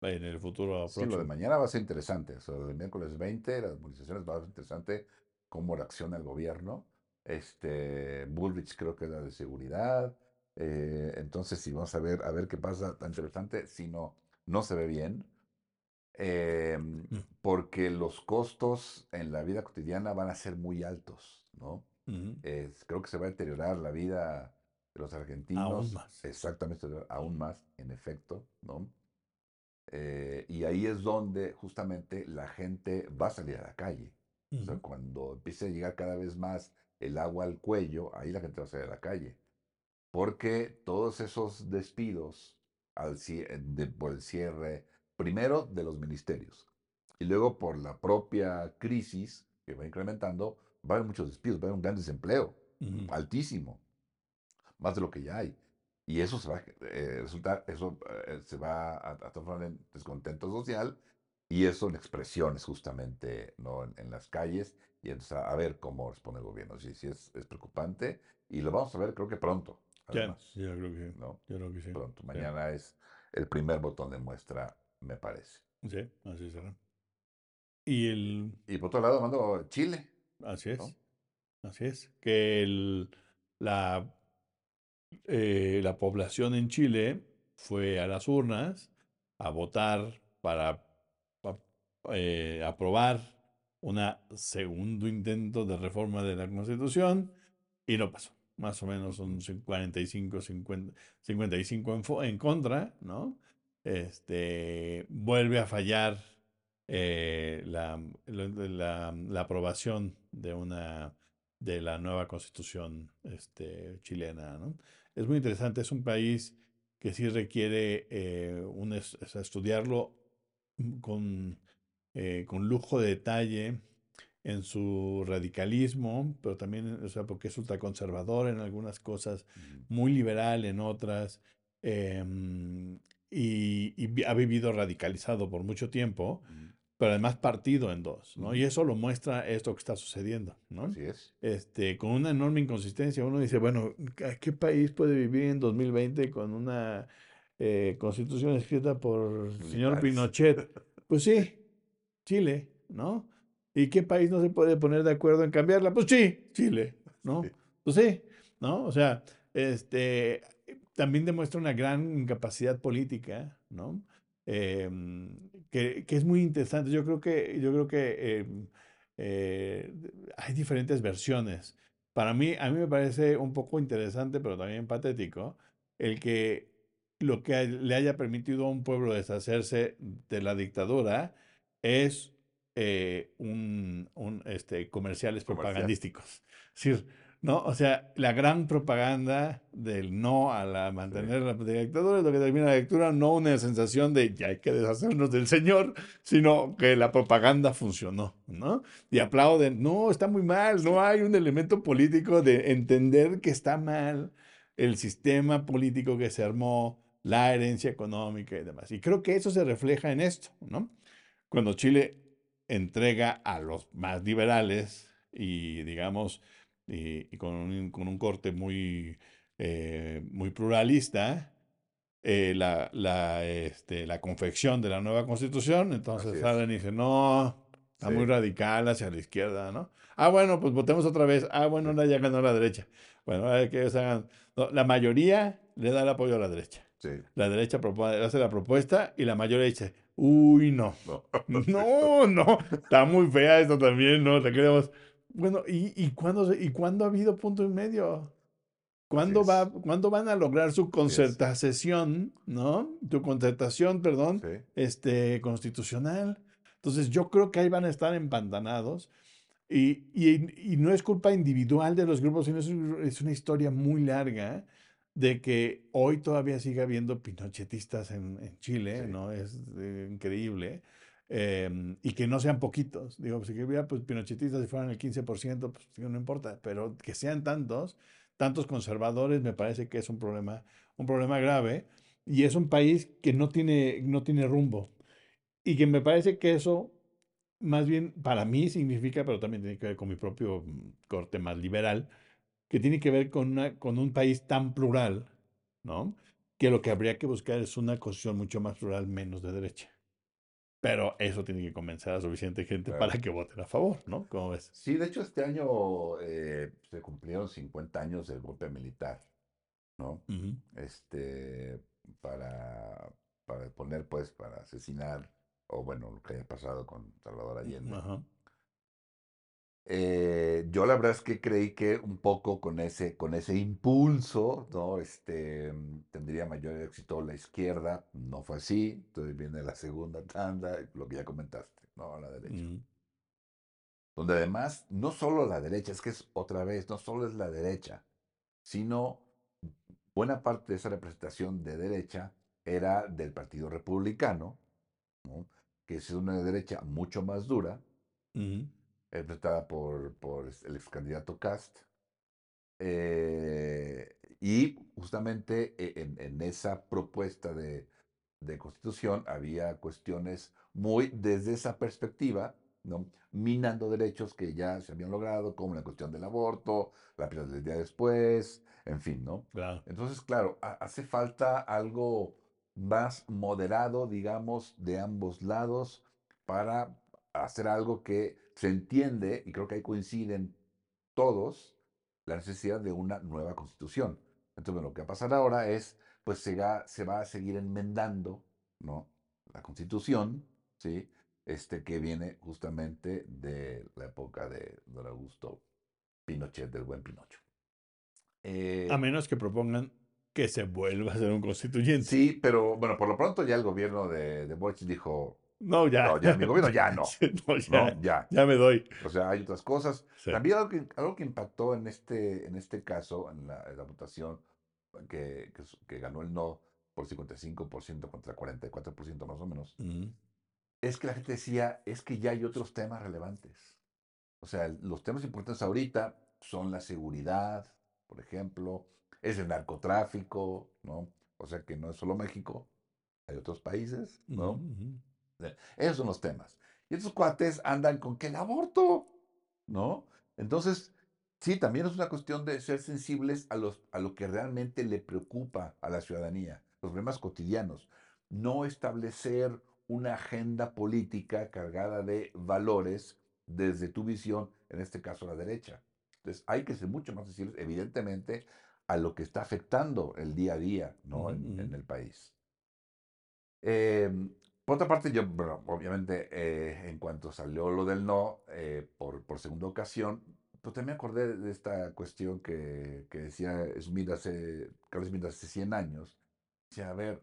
Speaker 1: en el futuro
Speaker 2: Sí, lo de mañana va a ser interesante. O sea, del miércoles 20, las movilizaciones va a ser interesante cómo reacciona el gobierno. Este, Bullrich creo que es la de seguridad. eh, entonces, sí, vamos a ver, a ver qué pasa. Tan interesante, si no, no se ve bien.
Speaker 1: Mm,
Speaker 2: porque los costos en la vida cotidiana van a ser muy altos, ¿no?
Speaker 1: ujú,
Speaker 2: Es- creo que se va a deteriorar la vida de los
Speaker 1: Aún
Speaker 2: argentinos,
Speaker 1: más.
Speaker 2: exactamente, aún más, en efecto, ¿no? Eh, y ahí es donde justamente la gente va a salir a la calle. O sea, cuando empiece a llegar cada vez más el agua al cuello, ahí la gente va a salir a la calle. Porque todos esos despidos al, cie- de- por el cierre, primero de los ministerios, y luego por la propia crisis que va incrementando, va a haber muchos despidos, va a haber un gran desempleo, altísimo más de lo que ya hay. Y eso se va a eh, resultar, eso eh, se va a, a transformar en descontento social y eso en expresiones justamente ¿no? en, en las calles y entonces a, a ver cómo responde el gobierno. Sí, sí es, es preocupante y lo vamos a ver creo que pronto.
Speaker 1: Ya,
Speaker 2: además,
Speaker 1: yo creo que,
Speaker 2: ¿no?
Speaker 1: yo creo que sí.
Speaker 2: Pronto,
Speaker 1: Sí,
Speaker 2: mañana es el primer botón de muestra, me parece.
Speaker 1: sí, así será. Y el,
Speaker 2: Y por otro lado, mando Chile,
Speaker 1: así es,
Speaker 2: ¿no?
Speaker 1: así es, que el, la, eh, la población en Chile fue a las urnas a votar para pa- eh, aprobar un segundo intento de reforma de la Constitución y no pasó. Más o menos son
Speaker 2: Ujú.
Speaker 1: 45, 50, 55 en, en contra, ¿no? Este, vuelve a fallar eh, la, la- la- aprobación de una de la nueva constitución este, chilena, ¿no? Es muy interesante, es un país que sí requiere eh, un estudiarlo mm, con, eh, con lujo de detalle en su radicalismo, pero también, o sea, porque es ultraconservador en algunas cosas, muy liberal en otras, em, y, ha vivido radicalizado por mucho tiempo, pero además partido en dos, ¿no? Y eso lo muestra esto que está sucediendo, ¿no?
Speaker 2: Así es.
Speaker 1: Este, con una enorme inconsistencia. Uno dice, bueno, ¿a ¿qué país puede vivir en 2020 con una eh, constitución escrita por el señor. Pinochet? Pues sí, Chile, ¿no? ¿Y qué país no se puede poner de acuerdo en cambiarla? Pues sí, Chile, ¿no?
Speaker 2: Sí.
Speaker 1: Pues sí, ¿no? O sea, este, también demuestra una gran incapacidad política, ¿no? Em, que, que es muy interesante. Yo creo que, yo creo que em, eh, hay diferentes versiones. Para mí, a mí me parece un poco interesante, pero también patético, el que lo que le haya permitido a un pueblo deshacerse de la dictadura es eh, un, un, este, comerciales
Speaker 2: Comercial.
Speaker 1: propagandísticos. Es decir, ¿no? O sea, la gran propaganda del no a la
Speaker 2: Sí.
Speaker 1: mantener la dictadura es lo que termina la lectura, no una sensación de ya hay que deshacernos del señor, sino que la propaganda funcionó, ¿no? Y aplauden, no, está muy mal, no hay un elemento político de entender que está mal el sistema político que se armó, la herencia económica y demás. Y creo que eso se refleja en esto, ¿no? Cuando Chile entrega a los más liberales y, digamos, y, y con, un, con, un, corte muy, eh, muy pluralista, eh, la, la, este, la, confección de la nueva constitución, entonces salen y dicen, no, está
Speaker 2: Sí.
Speaker 1: muy radical hacia la izquierda, ¿no? Ah, bueno, pues votemos otra vez. Ah, bueno, ahora ya ganó la derecha. Bueno, a ver que ellos hagan. No, la mayoría le da el apoyo a la derecha.
Speaker 2: Sí.
Speaker 1: La derecha hace la propuesta y la mayoría dice, uy, no.
Speaker 2: No.
Speaker 1: No, está muy fea esto también, ¿no? Te queremos. Bueno, ¿y, y, cuándo, ¿y cuándo ha habido punto en medio? ¿Cuándo, va, ¿Cuándo van a lograr su concertación, ¿no? Tu concertación, perdón,
Speaker 2: Sí.
Speaker 1: este, constitucional. Entonces, yo creo que ahí van a estar empantanados. Y, y- y no es culpa individual de los grupos, sino es, es una historia muy larga de que hoy todavía sigue habiendo pinochetistas en, en Chile,
Speaker 2: Sí.
Speaker 1: ¿no? Es eh, increíble. Em, y que no sean poquitos. Digo, si hubiera pues, pinochetistas si fueran el 15%, pues no importa, pero que sean tantos, tantos conservadores, me parece que es un problema, un problema grave. Y es un país que no tiene, no tiene rumbo. Y que me parece que eso más bien para mí significa, pero también tiene que ver con mi propio mm, corte más liberal, que tiene que ver con, una, con un país tan plural, ¿no? Que lo que habría que buscar es una constitución mucho más plural, menos de derecha. Pero eso tiene que convencer a suficiente gente
Speaker 2: Claro.
Speaker 1: para que voten a favor, ¿no? ¿Cómo ves?
Speaker 2: Sí, de hecho, este año eh, se cumplieron 50 años del golpe militar, ¿no?
Speaker 1: Ujú.
Speaker 2: Este, para, para poner, pues, para asesinar, o bueno, lo que haya pasado con Salvador Allende.
Speaker 1: Ajá.
Speaker 2: Eh, yo la verdad es que creí que un poco con ese, con ese impulso, ¿no? Este, mm, tendría mayor éxito la izquierda. No fue así. Entonces viene la segunda tanda, lo que ya comentaste, ¿no? La derecha. Donde además, no solo la derecha, es que es otra vez, no solo es la derecha, sino buena parte de esa representación de derecha era del Partido Republicano, ¿no? que es una derecha mucho más dura. Representada por, por el ex candidato Cast. eh, y justamente e- en, en esa propuesta de, de constitución había cuestiones muy desde esa perspectiva ¿no? Minando derechos que ya se habían logrado, como la cuestión del aborto, la pena del día después, en fin, ¿no?
Speaker 1: Claro.
Speaker 2: Entonces, claro, ha- hace falta algo más moderado, digamos, de ambos lados para hacer algo que se entiende, y creo que ahí coinciden todos, la necesidad de una nueva constitución. Entonces, bueno, lo que va a pasar ahora es, pues se va, se va a seguir enmendando, ¿no? La constitución, ¿sí? Este que viene justamente de la época de don Augusto Pinochet, del buen Pinocho.
Speaker 1: A
Speaker 2: Eh,
Speaker 1: menos que propongan que se vuelva a ser un constituyente.
Speaker 2: sí, pero bueno, por lo pronto ya el gobierno de, de dijo,
Speaker 1: No, ya.
Speaker 2: no, ya, mi gobierno ya no,
Speaker 1: ya,
Speaker 2: ¿no? Ya.
Speaker 1: ya me doy.
Speaker 2: O sea, hay otras cosas.
Speaker 1: Sí.
Speaker 2: También algo que, algo que impactó en este, en este caso, en la, en la votación que, que, ganó el no por 55% contra 44% más o menos, es que la gente decía, es que ya hay otros temas relevantes. O sea, los temas importantes ahorita son la seguridad, por ejemplo, es el narcotráfico, ¿no? O sea que no es solo México, hay otros países, ¿no? Esos son los temas. Y estos cuates andan con que el aborto, ¿no? Entonces, sí, también es una cuestión de ser sensibles a, los, a lo que realmente le preocupa a la ciudadanía, los problemas cotidianos. No establecer una agenda política cargada de valores desde tu visión, en este caso la derecha. Entonces, hay que ser mucho más sensibles, evidentemente, a lo que está afectando el día a día, ¿no? En, el país. Eh, por otra parte, yo, bueno, obviamente, eh, en cuanto salió lo del no, eh, por, por segunda ocasión, pues también acordé de esta cuestión que, que decía Smith hace, Carlos Smith hace 100 años. Decía, a ver,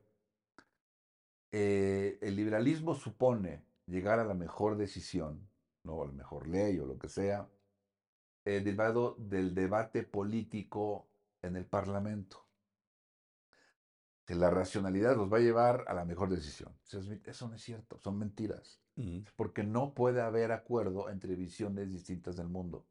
Speaker 2: eh, el liberalismo supone llegar a la mejor decisión, ¿no? A la mejor ley o lo que sea, derivado del debate político en el Parlamento que la racionalidad los va a llevar a la mejor decisión. Eso no es cierto, son mentiras, porque no puede haber acuerdo entre visiones distintas del mundo.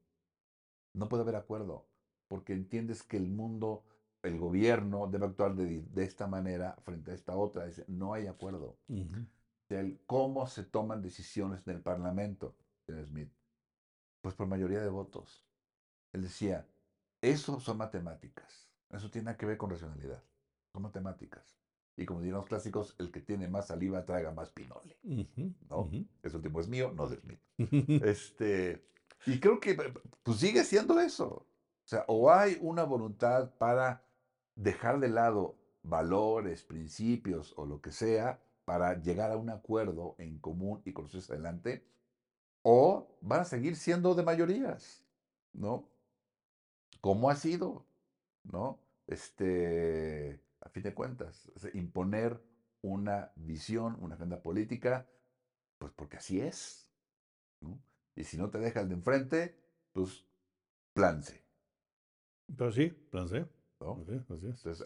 Speaker 2: No puede haber acuerdo, porque entiendes que el mundo, el gobierno debe actuar de, de esta manera frente a esta otra. No hay acuerdo.
Speaker 1: Ujú.
Speaker 2: El cómo se toman decisiones en el Parlamento, dice Smith. Pues por mayoría de votos. Él decía, eso son matemáticas. Eso tiene que ver con racionalidad. Son matemáticas. Y como dirían los clásicos, el que tiene más saliva traga más pinole.
Speaker 1: Ujú,
Speaker 2: ¿no?
Speaker 1: ujú.
Speaker 2: Ese último es mío, no de Smith. Este, y creo que pues sigue siendo eso. O sea, o hay una voluntad para dejar de lado valores, principios o lo que sea para llegar a un acuerdo en común y conocerse adelante, o van a seguir siendo de mayorías, ¿no? ¿Cómo ha sido? ¿No? Este, a fin de cuentas, imponer una visión, una agenda política, pues porque así es, ¿no? Y si no te dejas de enfrente, pues plan C,
Speaker 1: Pero sí, plan C.
Speaker 2: ¿no?
Speaker 1: Así es, así es.
Speaker 2: Entonces,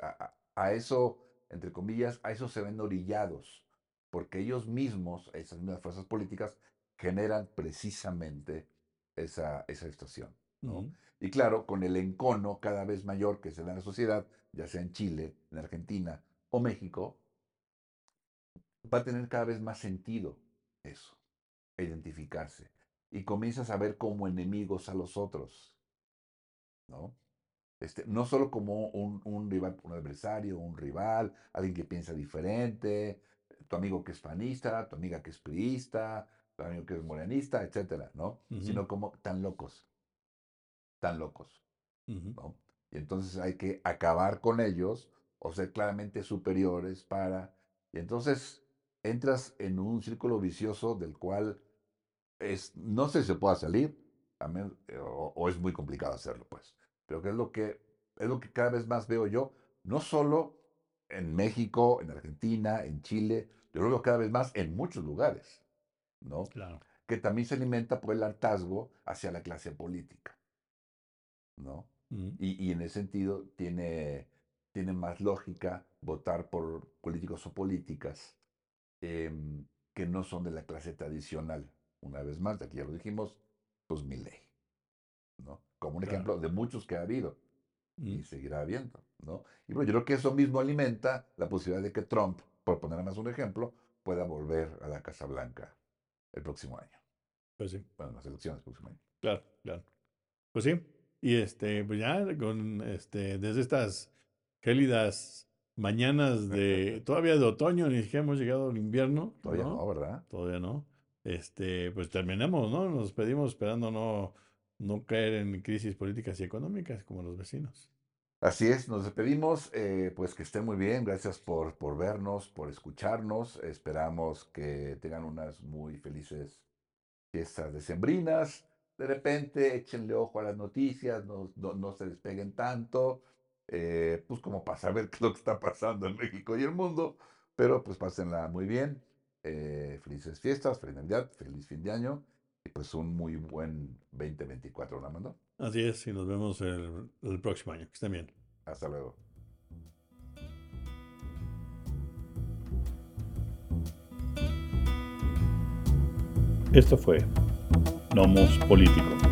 Speaker 2: a eso, entre comillas, a eso se ven orillados, porque ellos mismos, esas mismas fuerzas políticas, generan precisamente esa, esa situación, Y claro, con el encono cada vez mayor que se da en la sociedad, ya sea en Chile, en Argentina o México, va a tener cada vez más sentido eso, identificarse. Y comienzas a ver como enemigos a los otros, ¿no? Este, no solo como un, un rival, un adversario, un rival, alguien que piensa diferente, tu amigo que es panista, tu amiga que es priista, tu amigo que es morenista, etcétera, ¿no? Sino como tan locos, tan locos. ¿no? Y entonces hay que acabar con ellos o ser claramente superiores para... Y entonces entras en un círculo vicioso del cual es, no sé si se pueda salir, a eh, o, o es muy complicado hacerlo, pues. Pero que es lo que es lo que cada vez más veo yo, no solo en México, en Argentina, en Chile, yo lo veo cada vez más en muchos lugares, ¿no?
Speaker 1: Claro.
Speaker 2: Que también se alimenta por el hartazgo hacia la clase política, ¿no? Y, y en ese sentido tiene, tiene más lógica votar por políticos o políticas em, que no son de la clase tradicional. Una vez más, aquí ya lo dijimos, pues mi ley, ¿no? Como un
Speaker 1: Claro.
Speaker 2: ejemplo de muchos que ha habido y seguirá habiendo, ¿no? Y bueno, yo creo que eso mismo alimenta la posibilidad de que Trump, por poner más un ejemplo, pueda volver a la Casa Blanca el próximo año.
Speaker 1: Pues sí.
Speaker 2: Bueno, las elecciones próximamente.
Speaker 1: Claro, claro. Pues sí. Y este, pues ya con este, desde estas gélidas mañanas de todavía de otoño, ni siquiera hemos llegado al invierno.
Speaker 2: Todavía no, ¿verdad?
Speaker 1: Todavía no. Este, pues terminamos, ¿no? Nos pedimos esperando no, no caer en crisis políticas y económicas como los vecinos.
Speaker 2: Así es, nos despedimos, eh, pues que estén muy bien, gracias por, por vernos, por escucharnos, esperamos que tengan unas muy felices fiestas decembrinas, de repente échenle ojo a las noticias, no, no, no se despeguen tanto, eh, pues como para saber qué es lo que está pasando en México y el mundo, pero pues pásenla muy bien, eh, felices fiestas, feliz Navidad, feliz fin de año y pues un muy buen 2024, ¿no, Amando?
Speaker 1: Así es, y nos vemos el, el próximo año. Que estén bien.
Speaker 2: Hasta luego.
Speaker 1: Esto fue Nomos Político.